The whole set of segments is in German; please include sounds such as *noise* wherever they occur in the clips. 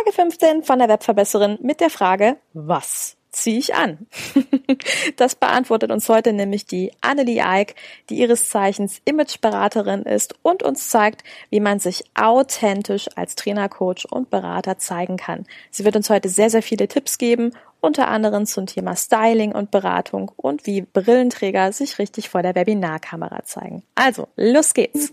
Frage 15 von der Webverbesserin mit der Frage, was ziehe ich an? *laughs* das beantwortet uns heute nämlich die Annelie Eick, die ihres Zeichens Imageberaterin ist und uns zeigt, wie man sich authentisch als Trainer, Coach und Berater zeigen kann. Sie wird uns heute sehr, sehr viele Tipps geben, unter anderem zum Thema Styling und Beratung und wie Brillenträger sich richtig vor der Webinarkamera zeigen. Also, los geht's!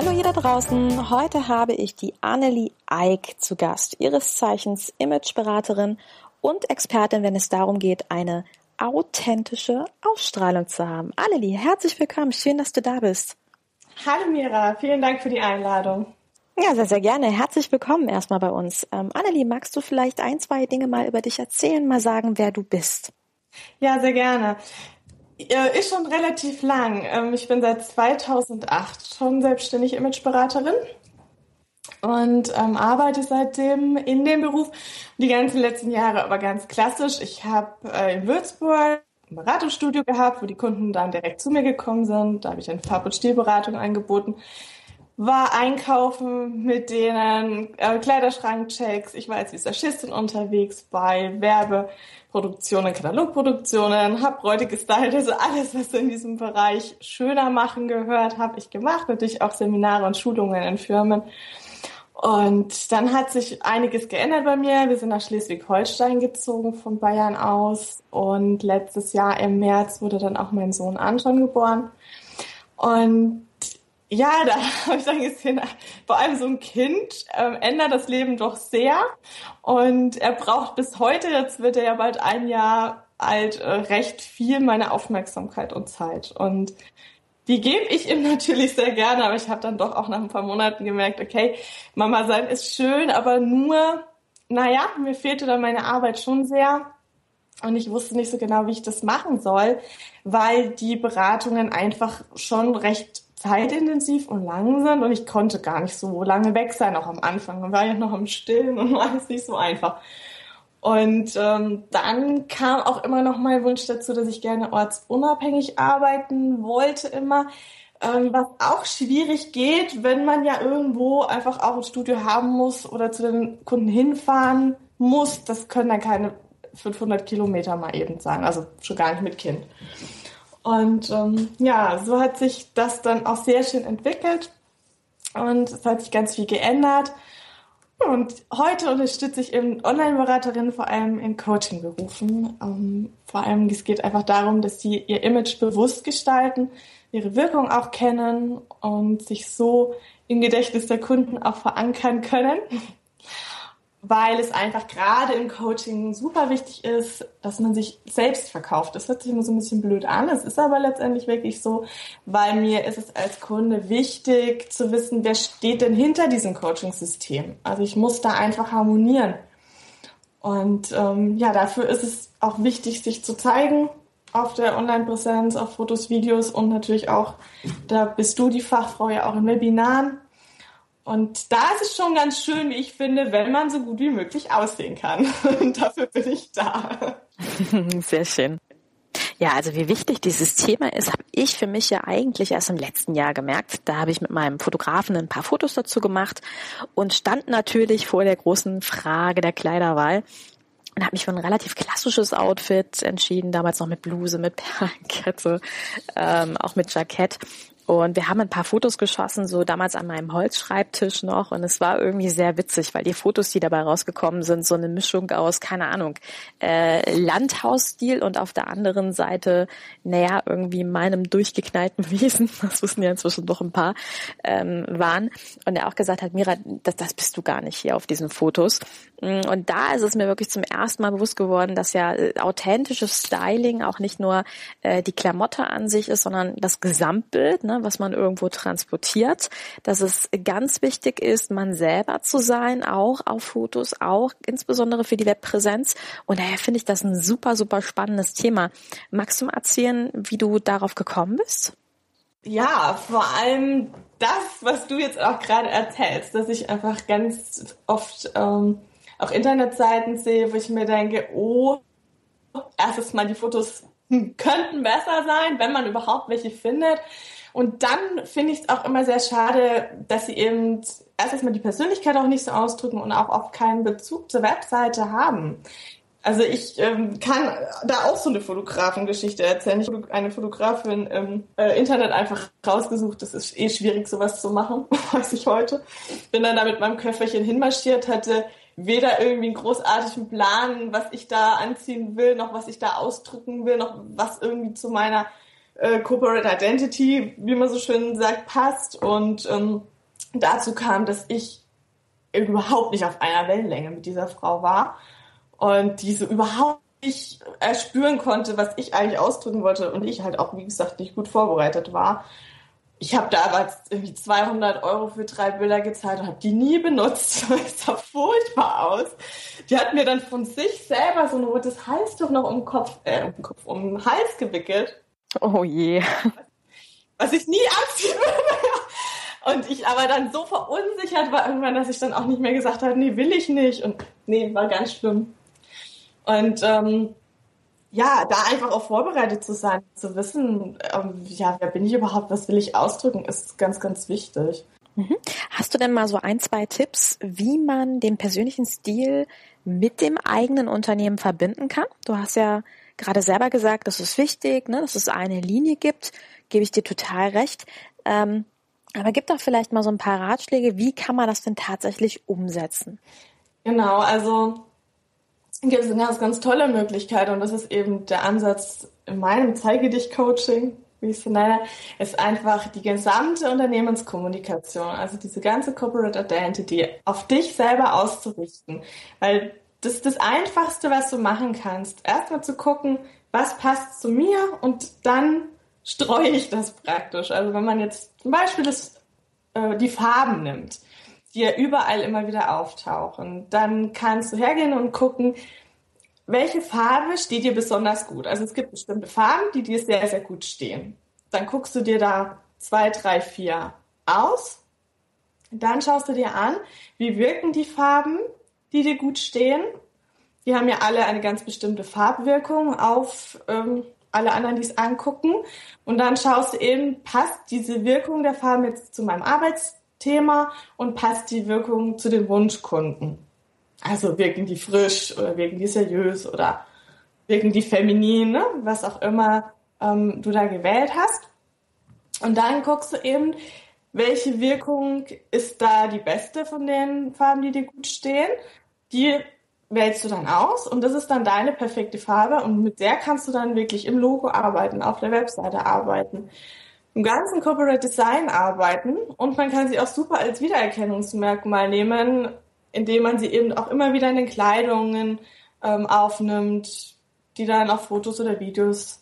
Hallo ihr da draußen. Heute habe ich die Annelie Eick zu Gast, ihres Zeichens Imageberaterin und Expertin, wenn es darum geht, eine authentische Ausstrahlung zu haben. Annelie, herzlich willkommen. Schön, dass du da bist. Hallo Mira, vielen Dank für die Einladung. Ja, sehr, sehr gerne. Herzlich willkommen erstmal bei uns. Ähm, Annelie, magst du vielleicht ein, zwei Dinge mal über dich erzählen, mal sagen, wer du bist? Ja, sehr gerne. Ist schon relativ lang. Ähm, ich bin seit 2008 schon selbstständig Imageberaterin und ähm, arbeite seitdem in dem Beruf die ganzen letzten Jahre aber ganz klassisch. Ich habe äh, in Würzburg ein Beratungsstudio gehabt, wo die Kunden dann direkt zu mir gekommen sind. Da habe ich eine Farb- und Stilberatung angeboten war einkaufen mit denen, äh, Kleiderschrankchecks. Ich war als Visagistin unterwegs bei Werbeproduktionen, Katalogproduktionen, habe Bräute gestylt, also alles, was in diesem Bereich schöner machen gehört, habe ich gemacht. Natürlich auch Seminare und Schulungen in Firmen. Und dann hat sich einiges geändert bei mir. Wir sind nach Schleswig-Holstein gezogen von Bayern aus. Und letztes Jahr im März wurde dann auch mein Sohn Anton geboren. Und ja, da *laughs* habe ich dann gesehen, vor allem so ein Kind ähm, ändert das Leben doch sehr. Und er braucht bis heute, jetzt wird er ja bald ein Jahr alt, äh, recht viel meine Aufmerksamkeit und Zeit. Und die gebe ich ihm *laughs* natürlich sehr gerne, aber ich habe dann doch auch nach ein paar Monaten gemerkt, okay, Mama sein ist schön, aber nur, naja, mir fehlte dann meine Arbeit schon sehr. Und ich wusste nicht so genau, wie ich das machen soll, weil die Beratungen einfach schon recht zeitintensiv und lang sind und ich konnte gar nicht so lange weg sein, auch am Anfang. Man war ja noch am Stillen und *laughs* war es nicht so einfach. Und ähm, dann kam auch immer noch mein Wunsch dazu, dass ich gerne ortsunabhängig arbeiten wollte immer. Ähm, was auch schwierig geht, wenn man ja irgendwo einfach auch ein Studio haben muss oder zu den Kunden hinfahren muss. Das können dann keine 500 Kilometer mal eben sein, also schon gar nicht mit Kind. Und ähm, ja, so hat sich das dann auch sehr schön entwickelt und es hat sich ganz viel geändert. Und heute unterstütze ich eben Online-Beraterinnen vor allem in Coaching-Berufen. Ähm, vor allem, es geht einfach darum, dass sie ihr Image bewusst gestalten, ihre Wirkung auch kennen und sich so im Gedächtnis der Kunden auch verankern können weil es einfach gerade im Coaching super wichtig ist, dass man sich selbst verkauft. Das hört sich immer so ein bisschen blöd an. Es ist aber letztendlich wirklich so, weil mir ist es als Kunde wichtig zu wissen, wer steht denn hinter diesem Coaching-System. Also ich muss da einfach harmonieren. Und ähm, ja, dafür ist es auch wichtig, sich zu zeigen auf der Online-Präsenz, auf Fotos, Videos und natürlich auch, da bist du die Fachfrau ja auch in Webinaren und da ist es schon ganz schön, wie ich finde, wenn man so gut wie möglich aussehen kann. *laughs* Und dafür bin ich da. *laughs* Sehr schön. Ja, also wie wichtig dieses Thema ist, habe ich für mich ja eigentlich erst im letzten Jahr gemerkt. Da habe ich mit meinem Fotografen ein paar Fotos dazu gemacht und stand natürlich vor der großen Frage der Kleiderwahl und habe mich für ein relativ klassisches Outfit entschieden, damals noch mit Bluse, mit Perlenkette, *laughs* ähm, auch mit Jackett und wir haben ein paar Fotos geschossen, so damals an meinem Holzschreibtisch noch. Und es war irgendwie sehr witzig, weil die Fotos, die dabei rausgekommen sind, so eine Mischung aus, keine Ahnung, äh, Landhausstil und auf der anderen Seite, naja, irgendwie meinem durchgeknallten *laughs* Wesen, das wissen ja inzwischen doch ein paar, ähm, waren. Und er auch gesagt hat, Mira, das, das bist du gar nicht hier auf diesen Fotos. Mm, und da ist es mir wirklich zum ersten Mal bewusst geworden, dass ja äh, authentisches Styling auch nicht nur äh, die Klamotte an sich ist, sondern das Gesamtbild, ne? Ne, was man irgendwo transportiert, dass es ganz wichtig ist, man selber zu sein, auch auf Fotos, auch insbesondere für die Webpräsenz. Und daher finde ich das ein super, super spannendes Thema. Magst du mal erzählen, wie du darauf gekommen bist? Ja, vor allem das, was du jetzt auch gerade erzählst, dass ich einfach ganz oft ähm, auch Internetseiten sehe, wo ich mir denke, oh, erstes mal die Fotos könnten besser sein, wenn man überhaupt welche findet. Und dann finde ich es auch immer sehr schade, dass sie eben erstens mal die Persönlichkeit auch nicht so ausdrücken und auch oft keinen Bezug zur Webseite haben. Also ich ähm, kann da auch so eine Fotografengeschichte erzählen. Ich habe eine Fotografin im äh, Internet einfach rausgesucht. Das ist eh schwierig, sowas zu machen, *laughs* weiß ich heute. Bin dann da mit meinem Köfferchen hinmarschiert, hatte weder irgendwie einen großartigen Plan, was ich da anziehen will, noch was ich da ausdrücken will, noch was irgendwie zu meiner äh, Corporate Identity, wie man so schön sagt, passt. Und ähm, dazu kam, dass ich überhaupt nicht auf einer Wellenlänge mit dieser Frau war und die so überhaupt nicht erspüren konnte, was ich eigentlich ausdrücken wollte und ich halt auch, wie gesagt, nicht gut vorbereitet war ich habe damals irgendwie 200 Euro für drei Bilder gezahlt und habe die nie benutzt. *laughs* Das sah furchtbar aus. Die hat mir dann von sich selber so ein rotes Halstuch noch um den Kopf, äh, um Kopf, um den Hals gewickelt. Oh je. Was ich nie anziehen würde. Und ich aber dann so verunsichert war irgendwann, dass ich dann auch nicht mehr gesagt habe, nee, will ich nicht. Und nee, war ganz schlimm. Und ähm, ja, da einfach auch vorbereitet zu sein, zu wissen, ähm, ja, wer bin ich überhaupt, was will ich ausdrücken, ist ganz, ganz wichtig. Mhm. Hast du denn mal so ein, zwei Tipps, wie man den persönlichen Stil mit dem eigenen Unternehmen verbinden kann? Du hast ja gerade selber gesagt, das ist wichtig, ne, dass es eine Linie gibt, gebe ich dir total recht. Ähm, aber gibt doch vielleicht mal so ein paar Ratschläge, wie kann man das denn tatsächlich umsetzen? Genau, also gibt es eine ganz, ganz tolle Möglichkeit und das ist eben der Ansatz in meinem Zeige dich Coaching, wie ich es nenne, ist einfach die gesamte Unternehmenskommunikation, also diese ganze Corporate Identity auf dich selber auszurichten, weil das ist das Einfachste, was du machen kannst. Erstmal zu gucken, was passt zu mir und dann streue ich das praktisch. Also wenn man jetzt zum Beispiel das, äh, die Farben nimmt, die ja überall immer wieder auftauchen. Dann kannst du hergehen und gucken, welche Farbe steht dir besonders gut. Also es gibt bestimmte Farben, die dir sehr, sehr gut stehen. Dann guckst du dir da zwei, drei, vier aus. Dann schaust du dir an, wie wirken die Farben, die dir gut stehen. Die haben ja alle eine ganz bestimmte Farbwirkung auf ähm, alle anderen, die es angucken. Und dann schaust du eben, passt diese Wirkung der Farben jetzt zu meinem Arbeits Thema und passt die Wirkung zu den Wunschkunden. Also wirken die frisch oder wirken die seriös oder wirken die feminin, ne? was auch immer ähm, du da gewählt hast. Und dann guckst du eben, welche Wirkung ist da die beste von den Farben, die dir gut stehen. Die wählst du dann aus und das ist dann deine perfekte Farbe und mit der kannst du dann wirklich im Logo arbeiten, auf der Webseite arbeiten im ganzen Corporate Design arbeiten und man kann sie auch super als Wiedererkennungsmerkmal nehmen, indem man sie eben auch immer wieder in den Kleidungen ähm, aufnimmt, die dann auf Fotos oder Videos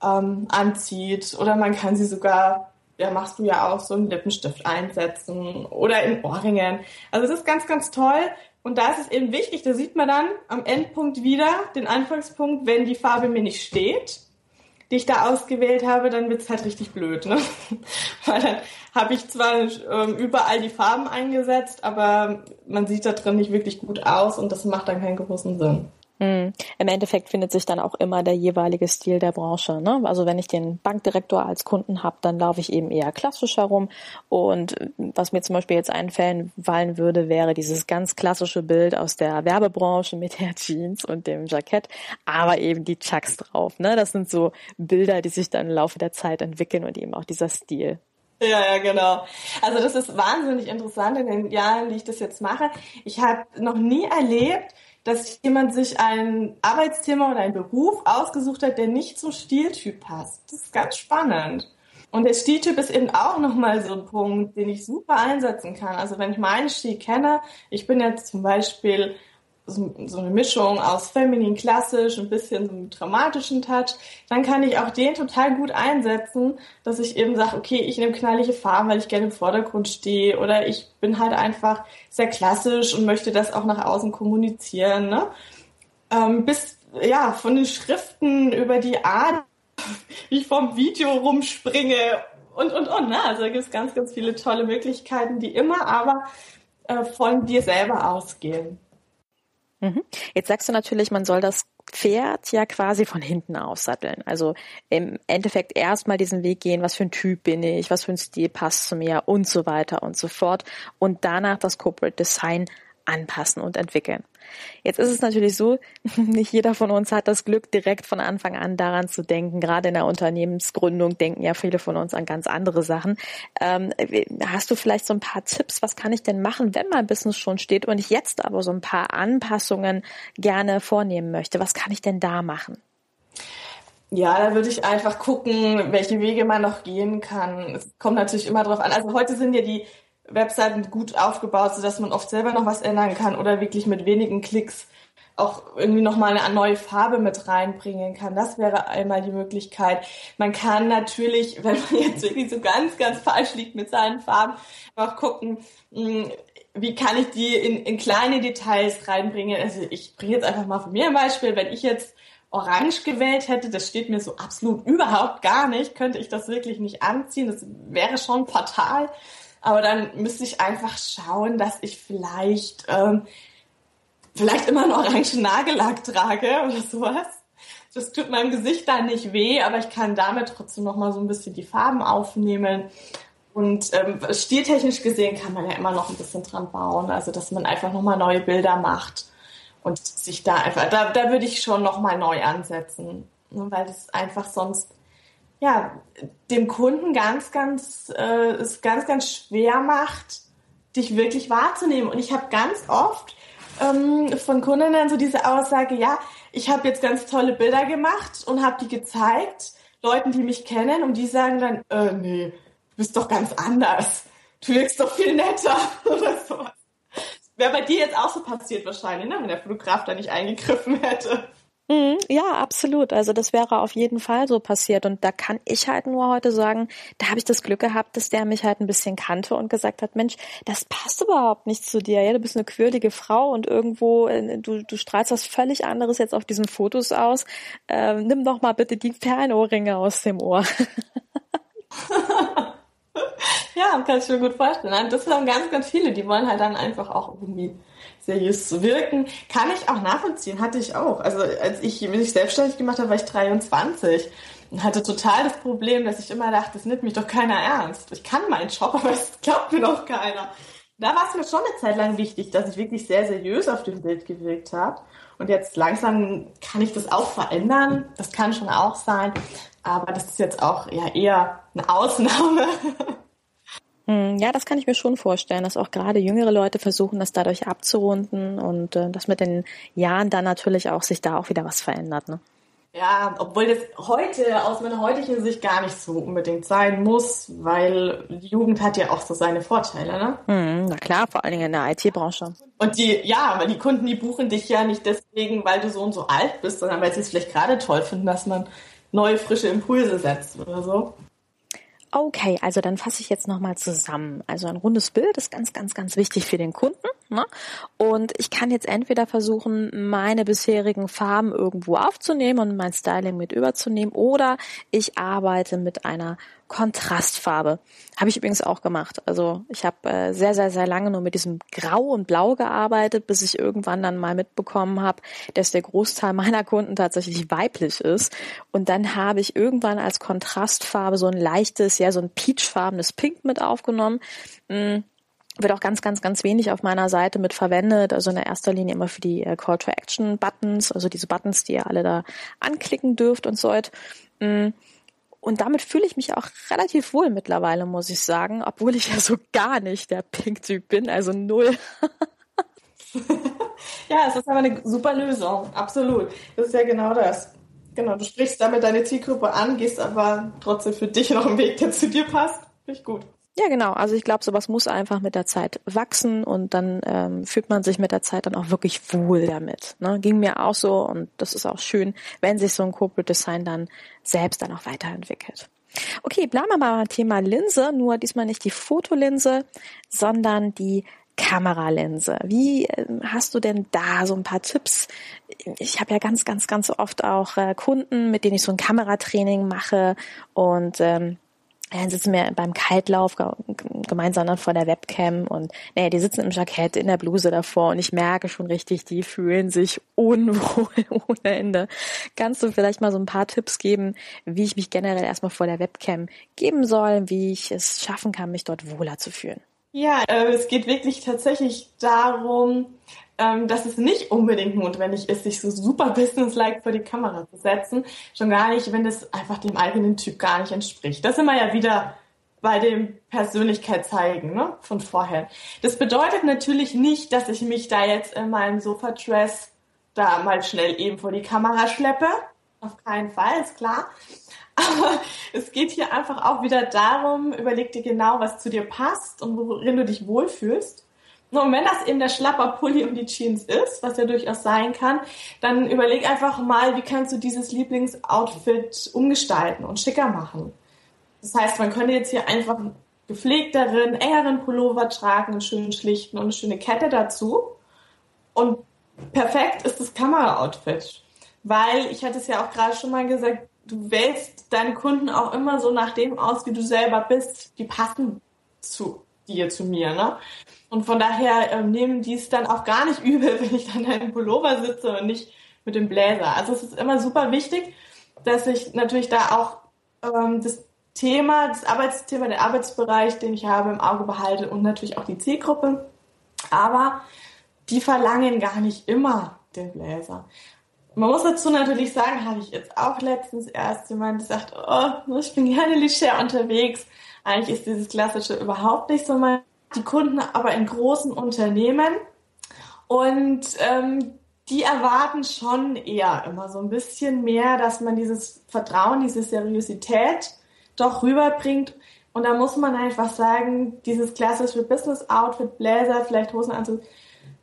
ähm, anzieht. Oder man kann sie sogar, ja, machst du ja auch so einen Lippenstift einsetzen oder in Ohrringen. Also das ist ganz, ganz toll. Und da ist es eben wichtig, da sieht man dann am Endpunkt wieder den Anfangspunkt, wenn die Farbe mir nicht steht die ich da ausgewählt habe, dann wird's halt richtig blöd. Ne? *laughs* Weil dann habe ich zwar ähm, überall die Farben eingesetzt, aber man sieht da drin nicht wirklich gut aus und das macht dann keinen großen Sinn. Hm. Im Endeffekt findet sich dann auch immer der jeweilige Stil der Branche. Ne? Also wenn ich den Bankdirektor als Kunden habe, dann laufe ich eben eher klassisch herum. Und was mir zum Beispiel jetzt einfallen würde, wäre dieses ganz klassische Bild aus der Werbebranche mit der Jeans und dem Jackett, aber eben die Chucks drauf. Ne? Das sind so Bilder, die sich dann im Laufe der Zeit entwickeln und eben auch dieser Stil. Ja, ja, genau. Also das ist wahnsinnig interessant in den Jahren, die ich das jetzt mache. Ich habe noch nie erlebt, dass jemand sich ein Arbeitsthema oder einen Beruf ausgesucht hat, der nicht zum Stiltyp passt. Das ist ganz spannend. Und der Stiltyp ist eben auch nochmal so ein Punkt, den ich super einsetzen kann. Also wenn ich meinen Stil kenne, ich bin jetzt zum Beispiel so, so eine Mischung aus feminin, klassisch, ein bisschen so einem dramatischen Touch, dann kann ich auch den total gut einsetzen, dass ich eben sage, okay, ich nehme knallige Farben, weil ich gerne im Vordergrund stehe oder ich bin halt einfach sehr klassisch und möchte das auch nach außen kommunizieren. Ne? Ähm, bis ja von den Schriften über die Art, *laughs* wie ich vom Video rumspringe und und und. Ne? Also da gibt es ganz, ganz viele tolle Möglichkeiten, die immer aber äh, von dir selber ausgehen. Mhm. Jetzt sagst du natürlich, man soll das Pferd ja quasi von hinten aussatteln. Also im Endeffekt erstmal diesen Weg gehen, was für ein Typ bin ich, was für ein Stil passt zu mir und so weiter und so fort. Und danach das Corporate Design anpassen und entwickeln. Jetzt ist es natürlich so, *laughs* nicht jeder von uns hat das Glück, direkt von Anfang an daran zu denken. Gerade in der Unternehmensgründung denken ja viele von uns an ganz andere Sachen. Ähm, hast du vielleicht so ein paar Tipps? Was kann ich denn machen, wenn mein Business schon steht und ich jetzt aber so ein paar Anpassungen gerne vornehmen möchte? Was kann ich denn da machen? Ja, da würde ich einfach gucken, welche Wege man noch gehen kann. Es kommt natürlich immer drauf an. Also heute sind ja die Webseiten gut aufgebaut, sodass man oft selber noch was ändern kann oder wirklich mit wenigen Klicks auch irgendwie nochmal eine neue Farbe mit reinbringen kann. Das wäre einmal die Möglichkeit. Man kann natürlich, *laughs* wenn man jetzt wirklich so ganz, ganz falsch liegt mit seinen Farben, auch gucken, hm, wie kann ich die in, in kleine Details reinbringen. Also ich bringe jetzt einfach mal von mir ein Beispiel. Wenn ich jetzt orange gewählt hätte, das steht mir so absolut überhaupt gar nicht, könnte ich das wirklich nicht anziehen. Das wäre schon fatal. Aber dann müsste ich einfach schauen, dass ich vielleicht, ähm, vielleicht immer einen orangen Nagellack trage oder sowas. Das tut meinem Gesicht dann nicht weh, aber ich kann damit trotzdem noch mal so ein bisschen die Farben aufnehmen. Und ähm, stiltechnisch gesehen kann man ja immer noch ein bisschen dran bauen, also dass man einfach noch mal neue Bilder macht und sich da einfach, da, da würde ich schon noch mal neu ansetzen, ne, weil das einfach sonst ja, dem Kunden ganz, ganz, äh, es ganz, ganz schwer macht, dich wirklich wahrzunehmen. Und ich habe ganz oft ähm, von Kundinnen so diese Aussage, ja, ich habe jetzt ganz tolle Bilder gemacht und habe die gezeigt, Leuten, die mich kennen, und die sagen dann, äh, nee, du bist doch ganz anders. Du wirkst doch viel netter *laughs* oder sowas. Wäre bei dir jetzt auch so passiert wahrscheinlich, ne? wenn der Fotograf da nicht eingegriffen hätte. Mhm, ja, absolut. Also das wäre auf jeden Fall so passiert. Und da kann ich halt nur heute sagen, da habe ich das Glück gehabt, dass der mich halt ein bisschen kannte und gesagt hat, Mensch, das passt überhaupt nicht zu dir. Ja, du bist eine quirlige Frau und irgendwo, äh, du, du strahlst was völlig anderes jetzt auf diesen Fotos aus. Ähm, nimm doch mal bitte die Perlenohrringe aus dem Ohr. *laughs* ja, kann ich mir gut vorstellen. Das haben ganz, ganz viele, die wollen halt dann einfach auch irgendwie seriös zu wirken. Kann ich auch nachvollziehen, hatte ich auch. Also als ich mich selbstständig gemacht habe, war ich 23 und hatte total das Problem, dass ich immer dachte, das nimmt mich doch keiner ernst. Ich kann meinen Job, *laughs* aber es glaubt mir doch keiner. Da war es mir schon eine Zeit lang wichtig, dass ich wirklich sehr seriös auf dem Bild gewirkt habe. Und jetzt langsam kann ich das auch verändern. Das kann schon auch sein. Aber das ist jetzt auch ja eher eine Ausnahme. *laughs* Hm, ja, das kann ich mir schon vorstellen, dass auch gerade jüngere Leute versuchen, das dadurch abzurunden und äh, dass mit den Jahren dann natürlich auch sich da auch wieder was verändert. Ne? Ja, obwohl das heute aus meiner heutigen Sicht gar nicht so unbedingt sein muss, weil die Jugend hat ja auch so seine Vorteile, ne? Hm, na klar, vor allen Dingen in der IT-Branche. Und die, ja, aber die Kunden, die buchen dich ja nicht deswegen, weil du so und so alt bist, sondern weil sie es vielleicht gerade toll finden, dass man neue, frische Impulse setzt oder so. Okay, also dann fasse ich jetzt nochmal zusammen. Also ein rundes Bild ist ganz, ganz, ganz wichtig für den Kunden. Ne? Und ich kann jetzt entweder versuchen, meine bisherigen Farben irgendwo aufzunehmen und mein Styling mit überzunehmen oder ich arbeite mit einer Kontrastfarbe. Habe ich übrigens auch gemacht. Also ich habe äh, sehr, sehr, sehr lange nur mit diesem Grau und Blau gearbeitet, bis ich irgendwann dann mal mitbekommen habe, dass der Großteil *laughs* meiner Kunden tatsächlich weiblich ist. Und dann habe ich irgendwann als Kontrastfarbe so ein leichtes, ja, so ein peachfarbenes Pink mit aufgenommen. Mhm wird auch ganz, ganz, ganz wenig auf meiner Seite mit verwendet. Also in der erster Linie immer für die äh, Call to Action Buttons, also diese Buttons, die ihr alle da anklicken dürft und sollt. Mm. Und damit fühle ich mich auch relativ wohl mittlerweile, muss ich sagen, obwohl ich ja so gar nicht der Pink-Typ bin, also null. *laughs* ja, es ist aber eine super Lösung, absolut. Das ist ja genau das. Genau, du sprichst damit deine Zielgruppe an, gehst aber trotzdem für dich noch einen Weg, der zu dir passt. Finde ich gut. Ja, genau. Also ich glaube, sowas muss einfach mit der Zeit wachsen und dann ähm, fühlt man sich mit der Zeit dann auch wirklich wohl damit. Ne? Ging mir auch so und das ist auch schön, wenn sich so ein Corporate Design dann selbst dann auch weiterentwickelt. Okay, bleiben wir mal beim Thema Linse, nur diesmal nicht die Fotolinse, sondern die Kameralinse. Wie äh, hast du denn da so ein paar Tipps? Ich habe ja ganz, ganz, ganz oft auch äh, Kunden, mit denen ich so ein Kameratraining mache und ähm, dann sitzen wir beim Kaltlauf gemeinsam dann vor der Webcam und naja, die sitzen im Jackett, in der Bluse davor und ich merke schon richtig, die fühlen sich unwohl *laughs* ohne Ende. Kannst du vielleicht mal so ein paar Tipps geben, wie ich mich generell erstmal vor der Webcam geben soll, wie ich es schaffen kann, mich dort wohler zu fühlen? Ja, äh, es geht wirklich tatsächlich darum, ähm, dass es nicht unbedingt notwendig ist, sich so super businesslike vor die Kamera zu setzen. Schon gar nicht, wenn es einfach dem eigenen Typ gar nicht entspricht. Das sind wir ja wieder bei dem Persönlichkeit zeigen, ne, von vorher. Das bedeutet natürlich nicht, dass ich mich da jetzt in meinem Sofa-Dress da mal schnell eben vor die Kamera schleppe. Auf keinen Fall, ist klar. Aber *laughs* es geht hier einfach auch wieder darum, überleg dir genau, was zu dir passt und worin du dich wohlfühlst. Und wenn das eben der schlapper Pulli und die Jeans ist, was ja durchaus sein kann, dann überleg einfach mal, wie kannst du dieses Lieblingsoutfit umgestalten und schicker machen. Das heißt, man könnte jetzt hier einfach einen gepflegteren, engeren Pullover tragen, einen schönen schlichten und eine schöne Kette dazu. Und perfekt ist das Kamera-Outfit. Weil, ich hatte es ja auch gerade schon mal gesagt, du wählst deine Kunden auch immer so nach dem aus, wie du selber bist. Die passen zu dir, zu mir, ne? Und von daher ähm, nehmen die es dann auch gar nicht *laughs* übel, wenn ich dann in einem Pullover sitze und nicht mit dem Bläser. Also es ist immer super wichtig, dass ich natürlich da auch ähm, das Thema, das Arbeitsthema, der Arbeitsbereich, den ich habe, im Auge behalte und natürlich auch die Zielgruppe. Aber die verlangen gar nicht immer den Bläser. Man muss dazu natürlich sagen, habe ich jetzt auch letztens erst jemand gesagt, oh, ich bin gerne leger unterwegs. Eigentlich ist dieses Klassische überhaupt nicht so mein die Kunden aber in großen Unternehmen und ähm, die erwarten schon eher immer so ein bisschen mehr, dass man dieses Vertrauen, diese Seriosität doch rüberbringt. Und da muss man einfach sagen, dieses klassische Business-Outfit, Bläser, vielleicht Hosenanzug,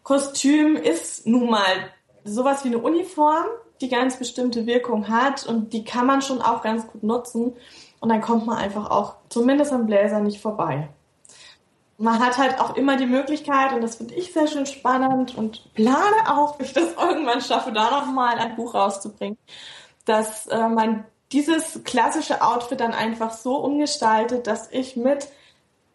Kostüm ist nun mal sowas wie eine Uniform, die ganz bestimmte Wirkung hat und die kann man schon auch ganz gut nutzen. Und dann kommt man einfach auch zumindest am Bläser nicht vorbei. Man hat halt auch immer die Möglichkeit, und das finde ich sehr schön spannend und plane auch, *laughs* wenn ich das irgendwann schaffe, da nochmal ein Buch rauszubringen, dass äh, man dieses klassische Outfit dann einfach so umgestaltet, dass ich mit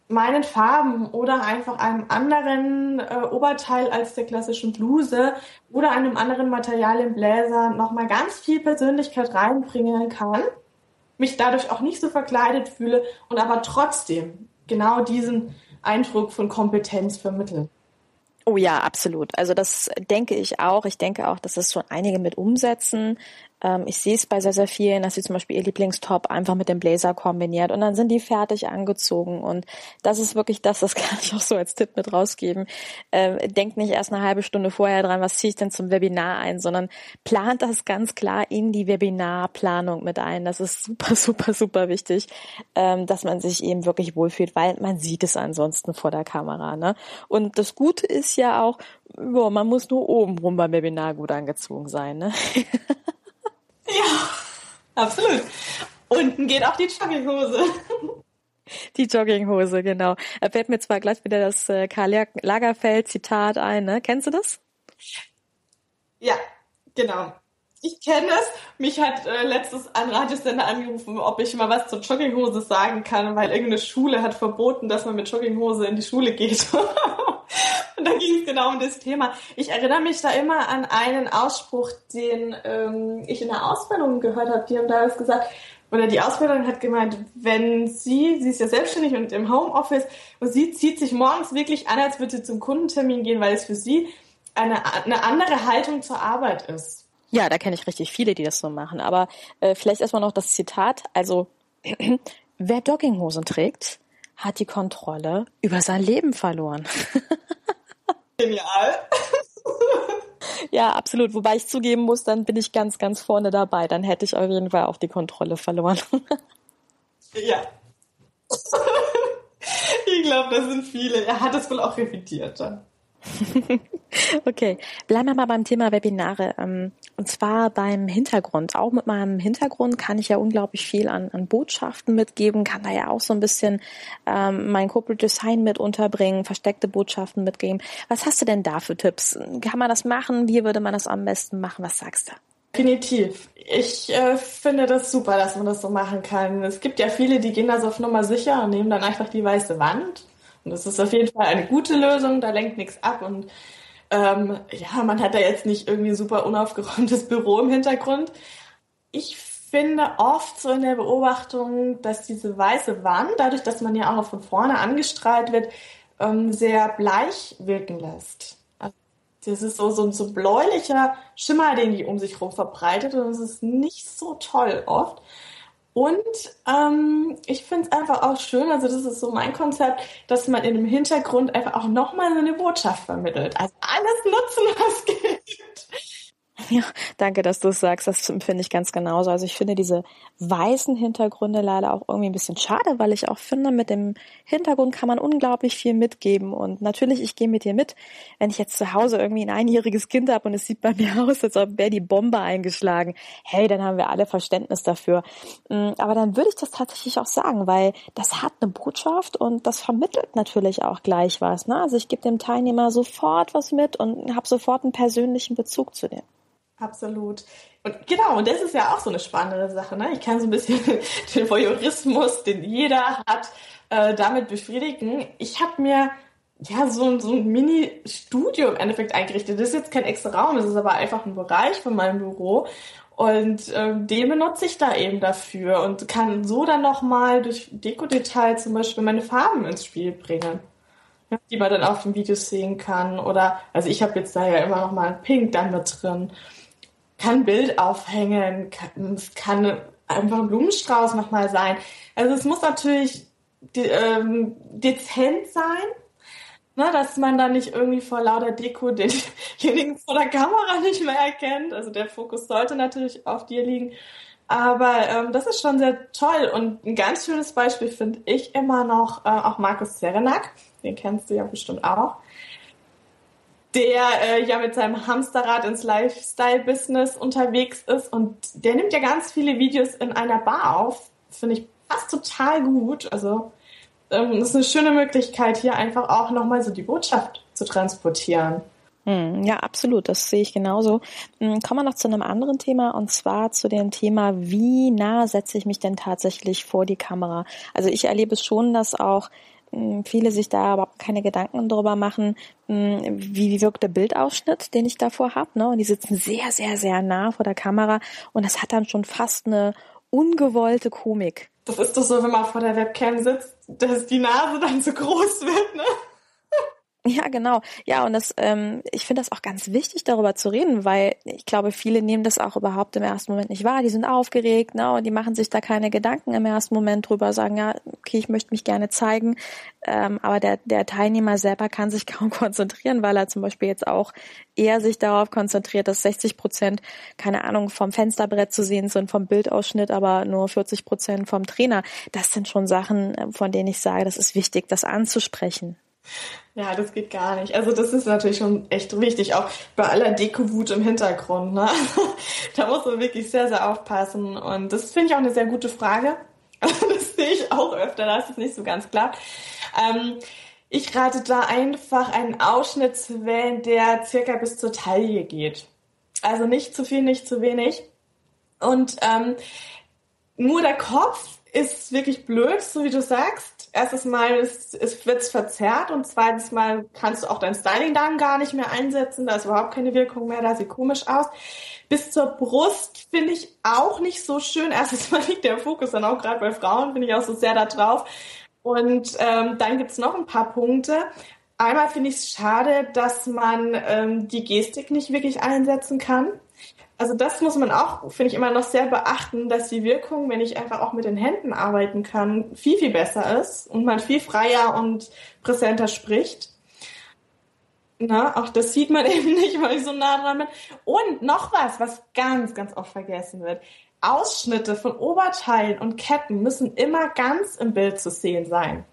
meinen Farben oder einfach einem anderen äh, Oberteil als der klassischen Bluse oder einem anderen Material im Bläser nochmal ganz viel Persönlichkeit reinbringen kann, mich dadurch auch nicht so verkleidet fühle und aber trotzdem genau diesen Eindruck von Kompetenz vermitteln. Oh ja, absolut. Also das denke ich auch. Ich denke auch, dass das schon einige mit umsetzen. Ähm, ich sehe es bei sehr, sehr vielen, dass sie zum Beispiel ihr Lieblingstop einfach mit dem Blazer kombiniert und dann sind die fertig angezogen. Und das ist wirklich das, das *laughs* kann ich auch so als Tipp mit rausgeben. Ähm, denkt nicht erst eine halbe Stunde vorher dran, was ziehe ich denn zum Webinar ein, sondern plant das ganz klar in die Webinarplanung mit ein. Das ist super, *laughs* super, super wichtig, ähm, dass man sich eben wirklich wohlfühlt, weil man sieht es ansonsten vor der Kamera. Ne? Und das Gute ist ja auch, boah, man muss nur oben rum beim Webinar gut angezogen sein. Ne? *laughs* Ja, absolut. Unten geht auch die Jogginghose. Die Jogginghose, genau. Da fällt mir zwar gleich wieder das äh, Karl Lagerfeld Zitat ein, ne? Kennst du das? Ja, genau. Ich kenne es. Mich hat äh, letztes ein Radiosender angerufen, ob ich mal was zur Jogginghose sagen kann, weil irgendeine Schule hat verboten, dass man mit Jogginghose in die Schule geht. *laughs* Und da ging es genau um das Thema. Ich erinnere mich da immer an einen Ausspruch, den ähm, ich in der Ausbildung gehört habe. Die haben da gesagt, oder die Ausbildung hat gemeint, wenn sie, sie ist ja selbstständig und im Homeoffice, und sie zieht sich morgens wirklich an, als würde sie zum Kundentermin gehen, weil es für sie eine, eine andere Haltung zur Arbeit ist. Ja, da kenne ich richtig viele, die das so machen. Aber äh, vielleicht erstmal noch das Zitat. Also, *clears throat* wer Jogginghosen trägt, hat die Kontrolle über sein Leben verloren. *laughs* Genial. ja, absolut. Wobei ich zugeben muss, dann bin ich ganz, ganz vorne dabei. Dann hätte ich auf jeden Fall auch die Kontrolle verloren. *laughs* ja. *laughs* glaube, das sind viele. Er hat es wohl auch revidiert dann. *laughs* okay, bleiben wir mal beim Thema Webinare. Ähm, und zwar beim Hintergrund. Auch mit meinem Hintergrund kann ich ja unglaublich viel an, an Botschaften mitgeben, kann da ja auch so ein bisschen ähm, mein Corporate Design mit unterbringen, versteckte Botschaften mitgeben. Was hast du denn da für Tipps? Kann man das machen? Wie würde man das am besten machen? Was sagst du? Definitiv. Ich äh, finde das super, dass man das so machen kann. Es gibt ja viele, die gehen da so auf Nummer sicher und nehmen dann einfach die weiße Wand und das ist auf jeden Fall eine gute Lösung, da lenkt nichts ab und ähm, ja, man hat da jetzt nicht irgendwie ein super unaufgeräumtes *laughs* Büro im Hintergrund. Ich finde oft so in der Beobachtung, dass diese weiße Wand, dadurch, dass man ja auch noch von vorne angestrahlt wird, ähm, sehr bleich wirken lässt. Also das ist so, so ein so bläulicher Schimmer, den die um sich herum verbreitet und das ist nicht so toll oft. Und ähm, ich finde es einfach auch schön, also das ist so mein Konzept, dass man in dem Hintergrund einfach auch nochmal so eine Botschaft vermittelt. Also alles nutzen, was geht. Ja, danke, dass du es sagst. Das finde ich ganz genauso. Also ich finde diese weißen Hintergründe leider auch irgendwie ein bisschen schade, weil ich auch finde, mit dem Hintergrund kann man unglaublich viel mitgeben. Und natürlich, ich gehe mit dir mit. Wenn ich jetzt zu Hause irgendwie ein einjähriges Kind habe und es sieht bei mir *laughs* aus, als ob wäre die Bombe eingeschlagen, hey, dann haben wir alle Verständnis dafür. Mm, aber dann würde ich das tatsächlich auch sagen, weil das hat eine Botschaft und das vermittelt natürlich auch gleich was. Ne? Also ich gebe dem Teilnehmer sofort was mit und habe sofort einen persönlichen Bezug zu dem. Absolut. Und genau, und das ist ja auch so eine spannende Sache. Ne? Ich kann so ein bisschen *laughs* den Voyeurismus, den jeder hat, äh, damit befriedigen. Ich habe mir ja so, so ein Mini-Studio im Endeffekt eingerichtet. Das ist jetzt kein extra Raum, das ist aber einfach ein Bereich von meinem Büro. Und äh, den benutze ich da eben dafür und kann so dann nochmal durch Dekodetail zum Beispiel meine Farben ins Spiel bringen. Ja, die man dann auf dem Video sehen kann. Oder, also ich habe jetzt da ja immer noch mal ein Pink dann mit drin kann ein Bild aufhängen, kann, es kann einfach ein Blumenstrauß nochmal sein. Also es muss natürlich de, ähm, dezent sein, ne, dass man dann nicht irgendwie vor lauter Deko *laughs* denjenigen vor der Kamera nicht mehr erkennt. Also der Fokus sollte natürlich auf dir liegen. Aber ähm, das ist schon sehr toll und ein ganz schönes Beispiel finde ich immer noch äh, auch Markus Zerenak, den kennst du ja bestimmt auch der äh, ja mit seinem Hamsterrad ins Lifestyle-Business unterwegs ist und der nimmt ja ganz viele Videos in einer Bar auf. Finde ich passt total gut. Also ähm, ist eine schöne Möglichkeit, hier einfach auch nochmal so die Botschaft zu transportieren. Hm, ja, absolut. Das sehe ich genauso. Hm, kommen wir noch zu einem anderen Thema und zwar zu dem Thema, wie nah setze ich mich denn tatsächlich vor die Kamera? Also ich erlebe schon, dass auch viele sich da überhaupt keine Gedanken darüber machen, wie, wie wirkt der Bildausschnitt, den ich davor habe. Ne? Und die sitzen sehr, sehr, sehr nah vor der Kamera und das hat dann schon fast eine ungewollte Komik. Das ist doch so, wenn man vor der Webcam sitzt, dass die Nase dann so groß wird, ne? Ja, genau. Ja, und das, ähm, ich finde das auch ganz wichtig, darüber zu reden, weil ich glaube, viele nehmen das auch überhaupt im ersten Moment nicht wahr. Die sind aufgeregt, ne, und die machen sich da keine Gedanken im ersten Moment drüber, sagen, ja, okay, ich möchte mich gerne zeigen. Ähm, aber der, der Teilnehmer selber kann sich *laughs* kaum konzentrieren, weil er zum Beispiel jetzt auch eher sich darauf konzentriert, dass 60 Prozent, keine Ahnung, vom Fensterbrett zu sehen sind, vom Bildausschnitt, aber nur 40 Prozent vom Trainer. Das sind schon Sachen, von denen ich sage, das ist wichtig, das anzusprechen. Ja, das geht gar nicht. Also das ist natürlich schon echt wichtig, auch bei aller Dekowut im Hintergrund. Ne? *laughs* da muss man wirklich sehr, sehr aufpassen. Und das finde ich auch eine sehr gute Frage. *laughs* das sehe ich auch öfter, da ist es nicht so ganz klar. Ähm, ich rate da einfach einen Ausschnitt zu wählen, der circa bis zur Taille geht. Also nicht zu viel, nicht zu wenig. Und ähm, nur der Kopf ist wirklich blöd, so wie du sagst erstes Mal ist, ist, wird es verzerrt und zweitens Mal kannst du auch dein Styling dann gar nicht mehr einsetzen. Da ist überhaupt keine Wirkung mehr, da sieht komisch aus. Bis zur Brust finde ich auch nicht so schön. Erstens Mal *laughs* liegt der Fokus dann auch gerade bei Frauen, finde ich auch so sehr da drauf. Und ähm, dann gibt's noch ein paar Punkte. Einmal finde ich es schade, dass man ähm, die Gestik nicht wirklich einsetzen kann. Also das muss man auch, finde ich, immer noch sehr beachten, dass die Wirkung, wenn ich einfach auch mit den Händen arbeiten kann, viel, viel besser ist und man viel freier und präsenter spricht. Na, auch das sieht man *laughs* eben nicht, weil ich so nah dran bin. Und noch was, was ganz, ganz oft vergessen wird. Ausschnitte von Oberteilen und Ketten müssen immer ganz im Bild zu sehen sein.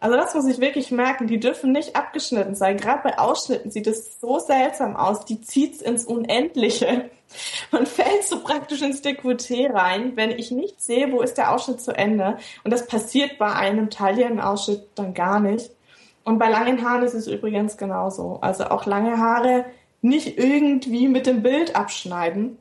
Also das muss ich wirklich merken, die dürfen nicht abgeschnitten sein. Gerade bei Ausschnitten sieht es so seltsam aus. Die zieht's ins Unendliche. Man fällt so praktisch ins Dekolleté rein, wenn ich nicht sehe, wo ist der Ausschnitt zu Ende. Und das passiert bei einem Taillenausschnitt dann gar nicht. Und bei langen Haaren ist es übrigens genauso. Also auch lange Haare nicht irgendwie mit dem Bild abschneiden.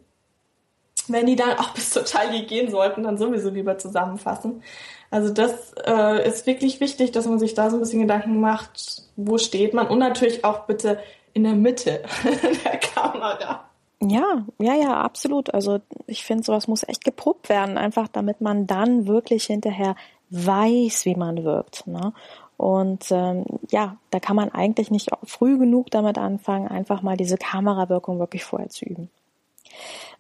Wenn die dann auch *laughs* bis zur Taille gehen sollten, dann sowieso lieber zusammenfassen. Also das äh, ist wirklich wichtig, dass man sich da so ein bisschen Gedanken macht, wo steht man und natürlich auch bitte in der Mitte *laughs* der Kamera. Ja, ja, ja, absolut. Also ich finde, sowas muss echt geprobt werden, einfach damit man dann wirklich hinterher weiß, wie man wirkt. Ne? Und ähm, ja, da kann man eigentlich nicht früh genug damit anfangen, einfach mal diese Kamerawirkung wirklich vorher zu üben.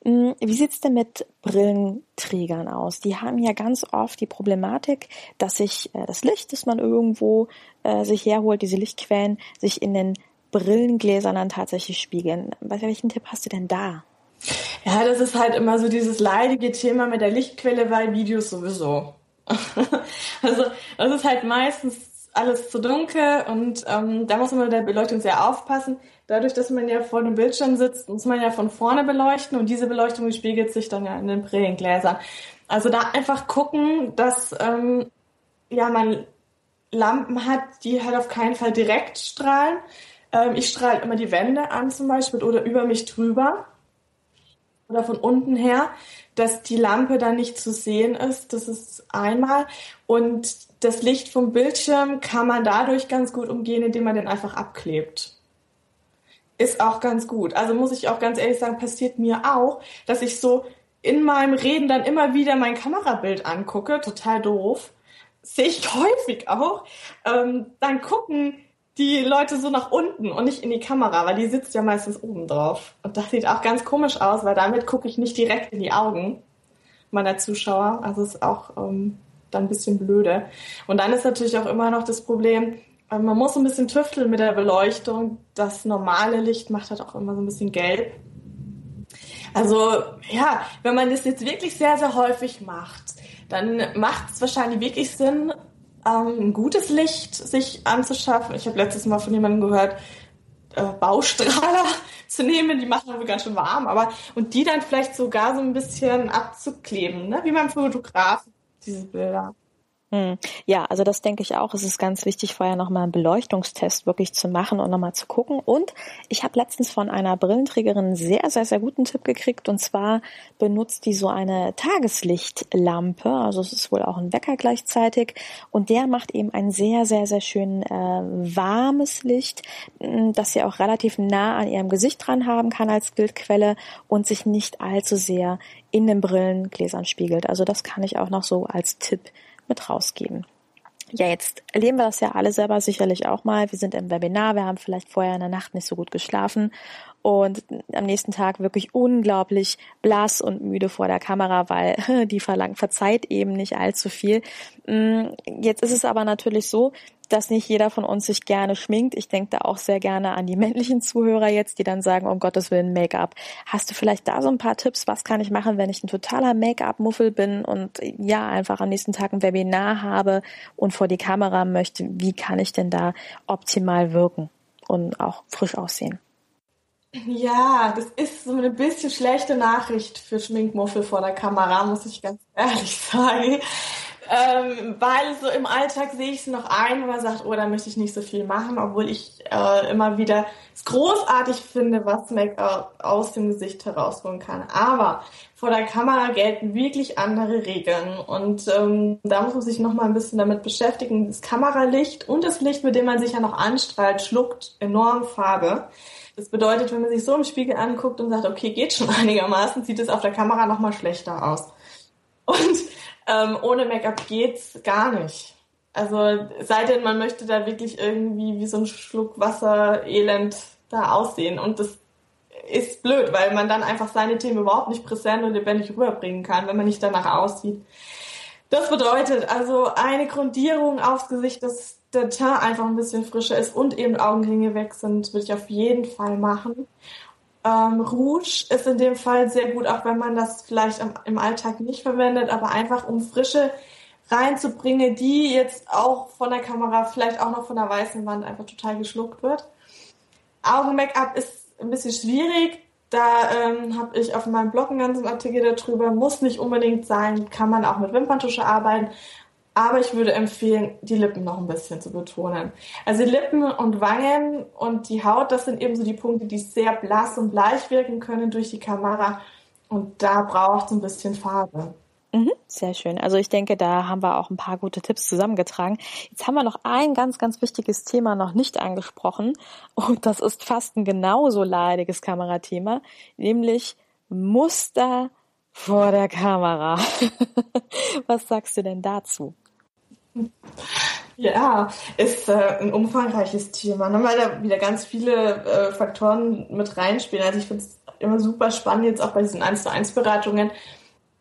Hm, wie sieht's denn mit Brillenträgern aus? Die haben ja ganz oft die Problematik, dass sich äh, das Licht, das man irgendwo äh, sich herholt, diese Lichtquellen, sich in den Brillengläsern dann tatsächlich spiegeln. Welchen Tipp hast du denn da? Ja, das ist halt immer so dieses leidige Thema mit der Lichtquelle bei Videos sowieso. *laughs* also das ist halt meistens alles zu dunkel und ähm, da muss man mit der Beleuchtung sehr aufpassen. Dadurch, dass man ja vor dem Bildschirm sitzt, muss man ja von vorne beleuchten und diese Beleuchtung spiegelt sich dann ja in den Brillengläsern. Also da einfach gucken, dass ähm, ja man Lampen hat, die halt auf keinen Fall direkt strahlen. Ähm, ich strahle immer die Wände an zum Beispiel oder über mich drüber oder von unten her, dass die Lampe dann nicht zu sehen ist. Das ist einmal. Und das Licht vom Bildschirm kann man dadurch ganz gut umgehen, indem man den einfach abklebt. Ist auch ganz gut. Also muss ich auch ganz ehrlich sagen, passiert mir auch, dass ich so in meinem Reden dann immer wieder mein Kamerabild angucke. Total doof. Sehe ich *laughs* häufig auch. Ähm, dann gucken die Leute so nach unten und nicht in die Kamera, weil die sitzt ja meistens oben drauf. Und das sieht auch ganz komisch aus, weil damit gucke ich nicht direkt in die Augen meiner Zuschauer. Also ist auch ähm, dann ein bisschen blöde. Und dann ist natürlich auch immer noch das Problem, äh, man muss ein bisschen tüfteln mit der Beleuchtung. Das normale Licht macht halt auch immer so ein bisschen gelb. Also ja, wenn man das jetzt wirklich sehr, sehr häufig macht, dann macht es wahrscheinlich wirklich Sinn, ähm, ein gutes Licht sich anzuschaffen. Ich habe letztes Mal von jemandem gehört, äh, Baustrahler *laughs* zu nehmen, die machen aber ganz schön warm, aber und die dann vielleicht sogar so ein bisschen abzukleben, ne? wie beim Fotografen, diese Bilder. Hm. Ja, also das denke ich auch. Es ist ganz wichtig, vorher nochmal einen Beleuchtungstest wirklich zu machen und nochmal zu gucken. Und ich habe letztens von einer Brillenträgerin einen sehr, sehr, sehr guten Tipp gekriegt. Und zwar benutzt die so eine Tageslichtlampe. Also es ist wohl auch ein Wecker gleichzeitig. Und der macht eben ein sehr, sehr, sehr schön äh, warmes Licht, hm, das sie auch relativ nah an ihrem Gesicht dran haben kann als Bildquelle und sich nicht allzu sehr in den Brillengläsern spiegelt. Also das kann ich auch noch so als Tipp mit rausgeben. Ja, jetzt erleben wir das ja alle selber sicherlich auch mal. Wir sind im Webinar, wir haben vielleicht vorher in der Nacht nicht so gut geschlafen und am nächsten Tag wirklich unglaublich blass und müde vor der Kamera, weil *laughs* die verlangt, verzeiht eben nicht allzu viel. Mm, jetzt ist es aber natürlich so, dass nicht jeder von uns sich gerne schminkt. Ich denke da auch sehr gerne an die *laughs* männlichen Zuhörer jetzt, die dann sagen, um Gottes Willen Make-up. Hast du vielleicht da so ein paar Tipps? Was kann ich machen, wenn ich ein totaler Make-up-Muffel bin und ja, einfach am nächsten Tag ein Webinar habe und vor die Kamera möchte? Wie kann ich denn da optimal wirken und auch frisch aussehen? Ja, das ist so eine bisschen schlechte Nachricht für Schminkmuffel vor der Kamera, muss ich ganz ehrlich *laughs* sagen. Ähm, weil so im Alltag sehe ich es noch ein, wo man sagt, oh, da möchte ich nicht so viel machen, obwohl ich äh, immer wieder es großartig finde, was Make-up aus dem Gesicht herausholen kann. Aber vor der Kamera gelten wirklich andere Regeln und ähm, da muss man sich noch mal ein bisschen damit beschäftigen. Das Kameralicht und das Licht, mit dem man sich ja noch anstrahlt, schluckt enorm Farbe. Das bedeutet, wenn man sich so im Spiegel anguckt und sagt, okay, geht schon *laughs* einigermaßen, sieht es auf der Kamera noch mal schlechter aus. Und ähm, ohne Make-up geht's gar nicht. Also sei denn, man möchte da wirklich irgendwie wie so ein Schluck Wasser elend da aussehen. Und das ist blöd, weil man dann einfach seine Themen überhaupt nicht präsent und lebendig rüberbringen kann, wenn man nicht danach aussieht. Das bedeutet also eine Grundierung aufs Gesicht, dass der Teint einfach ein bisschen frischer ist und eben Augenringe weg sind, würde ich auf jeden Fall machen. Ähm, Rouge ist in dem Fall sehr gut, auch wenn man das vielleicht im, im Alltag nicht verwendet, aber einfach um frische reinzubringen, die jetzt auch von der Kamera, vielleicht auch noch von der weißen Wand einfach total geschluckt wird. Augen-Make-up ist ein bisschen schwierig. Da ähm, habe ich auf meinem Blog einen ganzen Artikel darüber. Muss nicht unbedingt sein, kann man auch mit Wimperntusche arbeiten. Aber ich würde empfehlen, die Lippen noch ein bisschen zu betonen. Also Lippen und Wangen und die Haut, das sind eben so die Punkte, die sehr blass und bleich wirken können durch die Kamera. Und da braucht es ein bisschen Farbe. Mhm, sehr schön. Also ich denke, da haben wir auch ein paar gute Tipps zusammengetragen. Jetzt haben wir noch ein ganz, ganz wichtiges Thema noch nicht angesprochen. Und das ist fast ein genauso leidiges Kamerathema, nämlich Muster vor der Kamera. *laughs* Was sagst du denn dazu? Ja, ist äh, ein umfangreiches Thema, ne, weil da wieder ganz viele äh, Faktoren mit reinspielen. Also ich finde es immer super spannend, jetzt auch bei diesen 1 zu 1 Beratungen,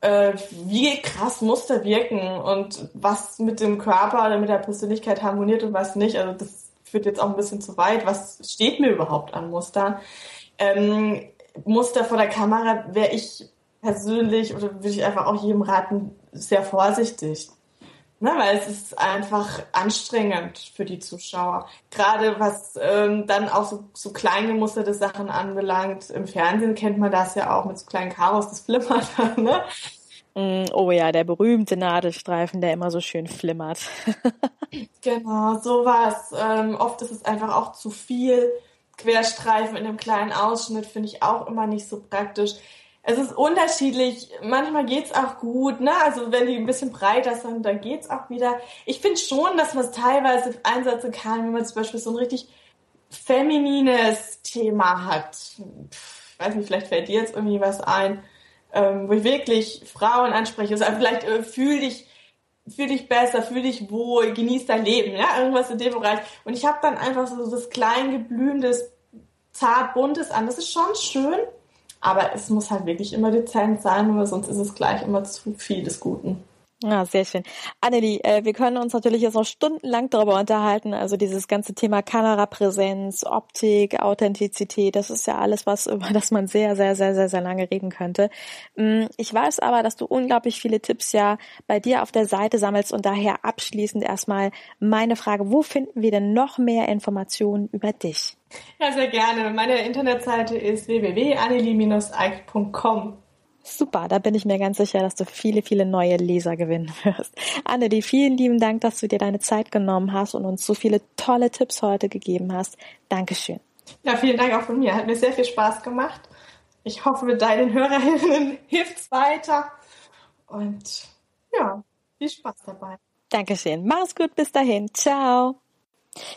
äh, wie krass Muster wirken und was mit dem Körper oder mit der Persönlichkeit harmoniert und was nicht. Also das führt jetzt auch ein bisschen zu weit. Was steht mir überhaupt an Mustern? Ähm, Muster vor der Kamera wäre ich persönlich oder würde ich einfach auch jedem raten, sehr vorsichtig. Ne, weil es ist einfach anstrengend für die Zuschauer. Gerade was ähm, dann auch so, so klein gemusterte Sachen anbelangt. Im Fernsehen kennt man das ja auch mit so kleinen Karos, das flimmert. *laughs* Ne? Mm, oh ja, der berühmte Nadelstreifen, der immer so schön flimmert. *laughs* genau, sowas. Ähm, oft ist es einfach auch zu viel. Querstreifen in einem kleinen Ausschnitt finde ich auch immer nicht so praktisch es ist unterschiedlich. Manchmal geht's auch gut, ne? Also wenn die ein bisschen breiter sind, dann geht's auch wieder. Ich finde schon, dass man es teilweise einsetzen kann, wenn man zum Beispiel so ein richtig feminines Thema hat. Ich weiß nicht, vielleicht fällt dir jetzt irgendwie was ein, ähm, wo ich wirklich Frauen anspreche. Also vielleicht äh, fühl dich fühl dich besser, fühl dich wohl, genieß dein Leben, ja, irgendwas in dem Bereich. Und ich habe dann einfach so das klein geblühendes, zart buntes an. Das ist schon schön, aber es muss halt wirklich immer dezent sein, weil sonst ist es gleich immer zu viel des Guten. Ja, sehr schön. Annelie, äh, wir können uns natürlich jetzt noch stundenlang darüber unterhalten. Also dieses ganze Thema Kamerapräsenz, Optik, Authentizität, das ist ja alles, was über das man sehr, sehr, sehr, sehr, sehr lange reden könnte. Mm, ich weiß aber, dass du unglaublich viele Tipps ja bei dir auf der Seite sammelst und daher abschließend erstmal meine Frage, wo finden wir denn noch mehr Informationen über dich? Ja, sehr gerne. Meine Internetseite ist www.annelie-eicht.com. Super, da bin ich mir ganz sicher, dass du viele, viele neue Leser gewinnen wirst. Annelie, vielen lieben Dank, dass du dir deine Zeit genommen hast und uns so viele tolle Tipps heute gegeben hast. Dankeschön. Ja, vielen Dank auch von mir. Hat mir sehr viel Spaß gemacht. Ich hoffe, mit deinen Hörerinnen *laughs* hilft es weiter. Und ja, viel Spaß dabei. Dankeschön. Mach's gut, bis dahin. Ciao.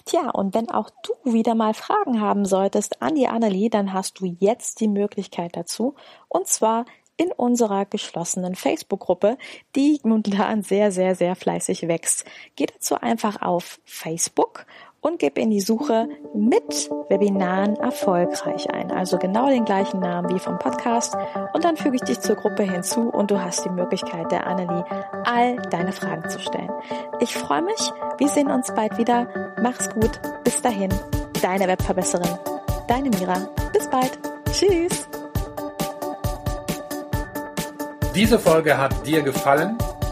Tja, und wenn auch du wieder mal Fragen haben solltest an die Annelie, dann hast du jetzt die Möglichkeit dazu. Und zwar in unserer geschlossenen Facebook-Gruppe, die momentan sehr, sehr, sehr fleißig wächst. Geh dazu einfach auf Facebook und gib in die Suche mit Webinaren erfolgreich ein. Also genau den gleichen Namen wie vom Podcast. Und dann füge ich dich zur Gruppe hinzu und du hast die Möglichkeit, der Annelie all deine Fragen zu stellen. Ich freue mich. Wir sehen uns bald wieder. Mach's gut. Bis dahin. Deine Webverbesserin. Deine Mira. Bis bald. Tschüss. Diese Folge hat dir gefallen?